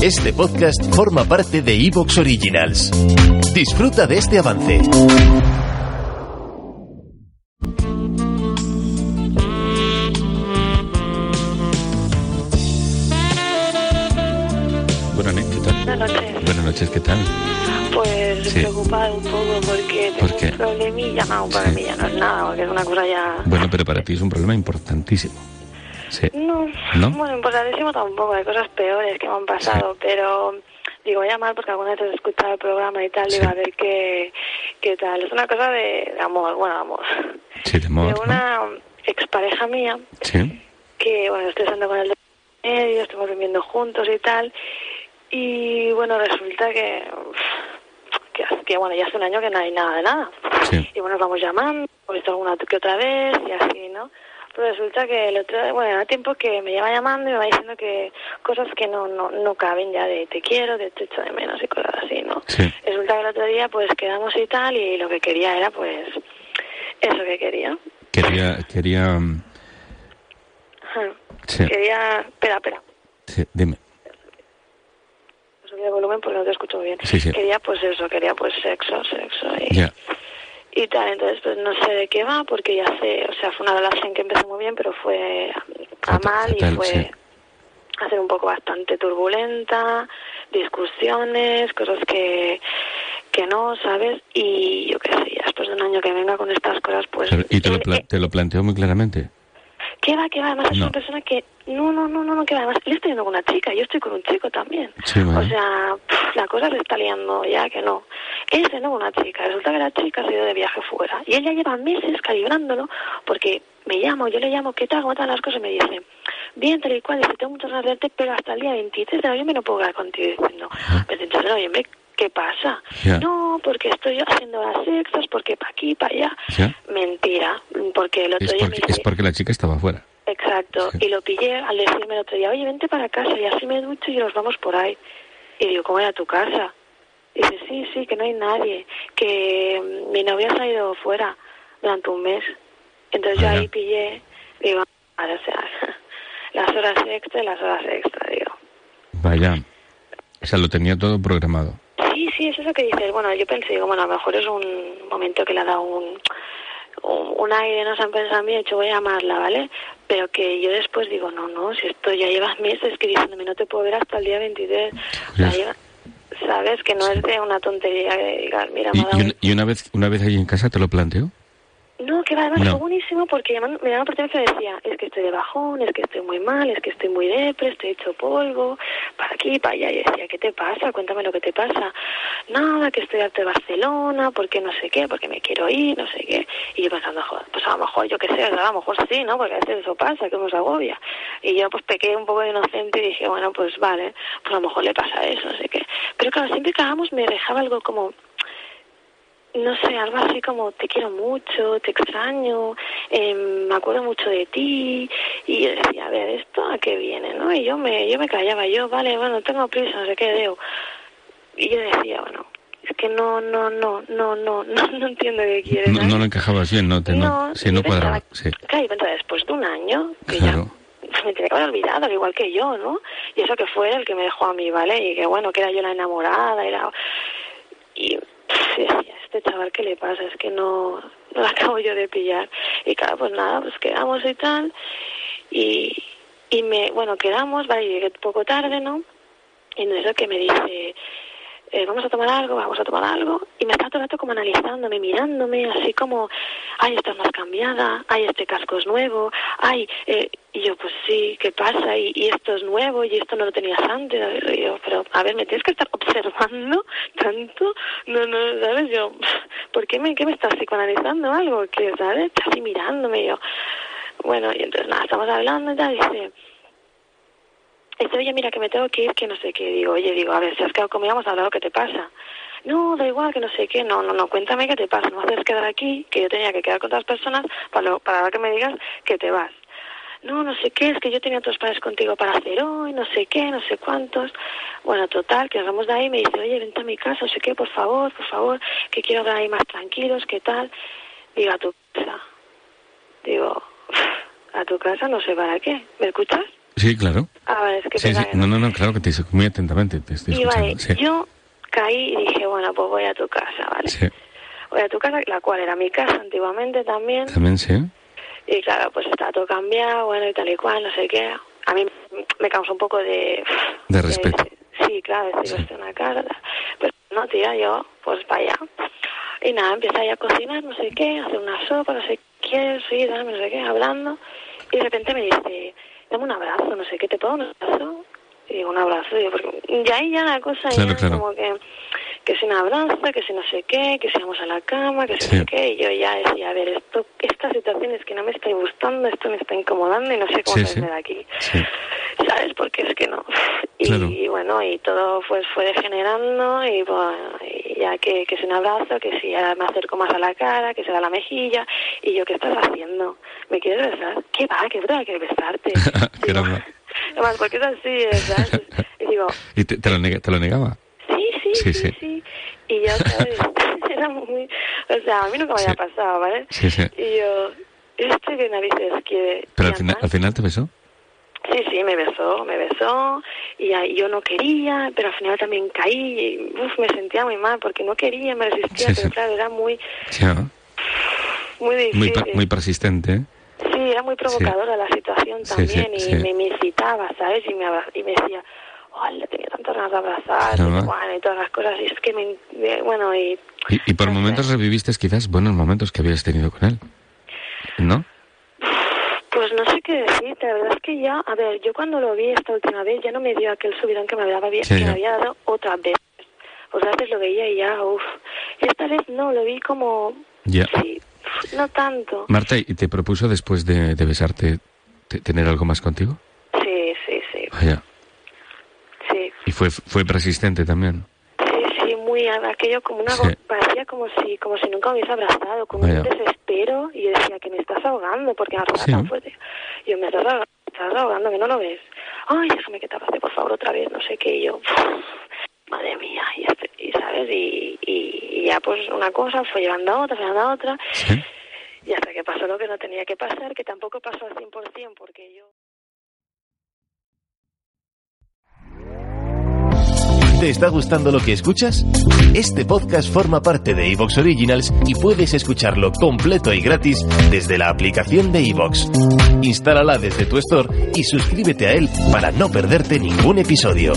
Este podcast forma parte de Evox Originals. Disfruta de este avance. Buenas noches, ¿qué tal? Buenas noches. Buenas noches, ¿qué tal? Pues Sí. preocupada un poco porque tengo ¿Por qué? un problemilla. No, un problemilla no es nada, porque es una cosa ya... Bueno, pero para ti es un problema importantísimo. Sí. No, ¿No? bueno, importantísimo tampoco, hay cosas peores que me han pasado, pero digo, voy a llamar porque alguna vez he escuchado el programa y tal, Sí. digo, a ver qué, qué tal. Es una cosa de, de amor, bueno, amor. Sí, de amor, de ¿no? una expareja mía Sí. que, bueno, estoy estando con él de medio, estamos viviendo juntos y tal, y bueno, resulta que, que, que, bueno, ya hace un año que no hay nada de nada. Sí. Y bueno, nos vamos llamando, hemos visto alguna que otra vez y así, ¿no? Pero resulta que el otro, bueno, era tiempo que me lleva llamando y me va diciendo que cosas que no, no, no caben ya de te quiero, de te echo de menos y cosas así, ¿no? Sí. Resulta que el otro día pues quedamos y tal y lo que quería era pues eso que quería. Quería, quería... mm. Sí. Quería, espera, espera, Sí, dime. subí el volumen porque no te escucho bien. Sí, sí. Quería pues eso, quería pues sexo, sexo y. y tal. Entonces, pues no sé de qué va, porque ya sé, o sea, fue una relación que empezó muy bien, pero fue a mal y fue sí. a ser un poco bastante turbulenta, discusiones, cosas que que no, ¿sabes? Y yo qué sé, ya después de un año que venga con estas cosas, pues... ¿Y te lo, pla- eh, te lo planteó muy claramente? ¿Qué va, qué va? Además es No. una persona que... No, no, no, no, no, que va. Además, él está yendo con una chica, yo estoy con un chico también. Sí. O sea, pf, la cosa se está liando ya que no. Él está yendo con una chica, resulta que la chica se ha ido de viaje fuera. Y él ya lleva meses calibrándolo porque me llamo, yo le llamo, ¿qué tal? ¿Cómo están las cosas? Y me dice, bien, tal y cual, dice, tengo muchas ganas de verte, pero hasta el día 23 de noviembre no puedo quedar contigo. Diciendo, 23 de noviembre, ¿qué pasa? Ya. No, porque estoy haciendo las sextas, porque pa' aquí, pa' allá. ¿Ya? Mentira, porque el otro Es día me porque, dice... es porque la chica estaba fuera. Exacto, Sí. y lo pillé al decirme el otro día, oye, vente para casa y así me ducho y nos vamos por ahí. Y digo, ¿cómo era tu casa? Y dice, sí, sí, que no hay nadie, que mm, mi novia se ha ido fuera durante un mes. Entonces yo ahí pillé, digo, o sea, las horas extra y las horas extra, digo. Vaya. O sea, lo tenía todo programado. Sí, sí, es eso que dices. Bueno, yo pensé, digo, bueno, a lo mejor es un momento que le ha dado un, un, un aire, no se han pensado he dicho, voy a llamarla, ¿vale? Pero que yo después digo, no, no, si esto ya llevas meses que diciéndome, no te puedo ver hasta el día 23. O sea, Ya. lleva- Sabes que no es de una tontería que digas, mira, ¿Y, una, y una vez una vez allí en casa te lo planteó? No, que va, además No. fue buenísimo porque llaman- me por teléfono y decía, es que estoy de bajón, es que estoy muy mal, es que estoy muy depre, estoy hecho polvo, para aquí, para allá. Y decía, ¿qué te pasa? Cuéntame lo que te pasa. Nada, que estoy harto de Barcelona, porque no sé qué, porque me quiero ir, no sé qué. Y yo pensando, joder, pues a lo mejor, yo qué sé, a lo mejor sí, ¿no? Porque a veces eso pasa, que nos agobia. Y yo pues pequé un poco de inocente y dije, bueno, pues vale, pues a lo mejor le pasa eso, no sé qué. Pero claro, siempre que hagamos me dejaba algo como, no sé, algo así como te quiero mucho, te extraño, eh, me acuerdo mucho de ti y yo decía, a ver, ¿esto a qué viene? ¿no? Y yo me, yo me callaba, yo, vale, bueno, tengo prisa, no sé qué, Deo. Y yo decía, bueno, es que no, no, no, no, no, no, no entiendo qué quieres. No, no lo encajabas bien, no, te, no, sí, no yo pensaba- cuadraba. Sí. Claro, y después de un año, que Claro. ya me tenía que haber olvidado, al igual que yo, ¿no? Y eso que fue el que me dejó a mí, ¿vale? Y que bueno, que era yo la enamorada, era... Y decía, este chaval, ¿qué le pasa? Es que no, no la acabo yo de pillar. Y claro, pues nada, pues quedamos y tal. Y, y me, bueno, quedamos, vale, llegué poco tarde, ¿no? Y en eso que me dice, eh, vamos a tomar algo, vamos a tomar algo. Y me está todo el rato como analizándome, mirándome, así como, ay, estás más cambiada, ay, este casco es nuevo, ay, eh, y yo, pues sí, ¿qué pasa? Y, y esto es nuevo, y esto no lo tenías antes. Y yo, pero, a ver, ¿me tienes que estar observando tanto? No, no, ¿sabes? Yo, ¿por qué me, qué me estás psicoanalizando algo? ¿Qué, sabes? Así mirándome, yo. Bueno, y entonces nada, estamos hablando y tal, y dice, dice, oye, mira, que me tengo que ir, que no sé qué. Digo, oye, digo, a ver, si has quedado conmigo, vamos a hablar, ¿qué te pasa? No, da igual, que no sé qué. No, no, no, cuéntame qué te pasa. No haces quedar aquí, que yo tenía que quedar con otras personas para, lo- para que me digas que te vas. No, no sé qué, es que yo tenía otros planes contigo para hacer hoy, no sé qué, no sé cuántos. Bueno, total, que nos de ahí me dice, oye, vente a mi casa, no sé qué, por favor, por favor, que quiero quedar ahí más tranquilos, ¿qué tal? Digo, a tu casa. Digo, a tu casa no sé para qué. ¿Me escuchas? Sí, claro. Ah, vale, es que Sí, No, no, no, claro que te muy atentamente te estoy Y vale, escuchando. Sí. yo caí y dije, bueno, pues voy a tu casa, ¿vale? Sí. Voy a tu casa, la cual era mi casa antiguamente también. También sí. Y claro, pues está todo cambiado, bueno, y tal y cual, no sé qué. A mí me causa un poco de... De respeto. sí, claro, hostia, una casa. Pero no, tía, yo, pues para allá. Y nada, empieza ahí a cocinar, no sé qué, hacer una sopa, no sé qué, sí, no sé qué, hablando. Y de repente me dice, dame un abrazo, no sé qué, ¿te puedo un abrazo? Y digo, un abrazo, y yo, porque y ahí ya la cosa Claro, ya claro. como que que si un abrazo, que si no sé qué, que si vamos a la cama, que si Sí. no sé qué, y yo ya decía, a ver, esto, esta situación es que no me está gustando, esto me está incomodando y no sé cómo salir sí. de aquí. ¿Sabes? Porque es que no. Y, Claro. bueno, y todo pues fue degenerando y, bueno, y ya que, que si un abrazo, que si ahora me acerco más a la cara, que se da la mejilla, y yo, ¿qué estás haciendo? ¿Me quieres besar? ¿Qué va? ¿Qué broma quiero besarte? Digo. Además, porque es así, ¿sabes? Y digo, ¿Y te, te lo nega- te lo negaba? Sí, sí, Sí, sí, sí. sí. Y yo, ¿sabes? Era muy... O sea, a mí nunca me había pasado, ¿vale? Sí, sí. Y yo, ¿este qué narices quiere? Pero al final, además- al final te besó. Sí, sí, me besó, me besó. Y yo no quería, pero al final también caí. Y, uf, me sentía muy mal porque no quería, me resistía, Sí, pero sí. claro, era muy, Sí, ¿no? muy difícil. Muy, muy persistente. ¿eh? Sí, era muy provocadora la situación Sí, también sí, y sí. Me, me incitaba, ¿sabes? Y me, y me decía, hola, tenía tantas ganas de abrazar, Claro. y, bueno, y todas las cosas. Y es que me, me- bueno, y Y, y por No sé. momentos reviviste quizás buenos momentos que habías tenido con él. ¿No? Pues no sé qué decirte, la verdad es que ya, a ver, yo cuando lo vi esta última vez ya no me dio aquel subidón que me daba Sí, que me había dado otra vez. Pues antes lo veía y ya, uff. Y esta vez no, lo vi como, Ya. sí, no tanto. Marta, ¿y te propuso después de, de besarte te- tener algo más contigo? Sí, sí, sí, Vaya. sí. Y fue, fue persistente también. Sí, sí, muy aquello como una Sí. parecía como si como si nunca me hubiese abrazado, Vaya. un desespero y yo decía que me estás ahogando porque me Sí. tan fuerte. Y yo me estás ahogando, me estás ahogando, que no lo ves. Ay, déjame que te abrace, por favor, otra vez, no sé qué, y yo, madre mía, y, este- y sabes, y, y, y ya pues una cosa fue llevando a otra, fue llevando a otra, ¿Sí? Y hasta que pasó lo que no tenía que pasar, que tampoco pasó al 100% porque yo... ¿Te está gustando lo que escuchas? Este podcast forma parte de Evox Originals y puedes escucharlo completo y gratis desde la aplicación de Evox. Instálala desde tu store y suscríbete a él para no perderte ningún episodio.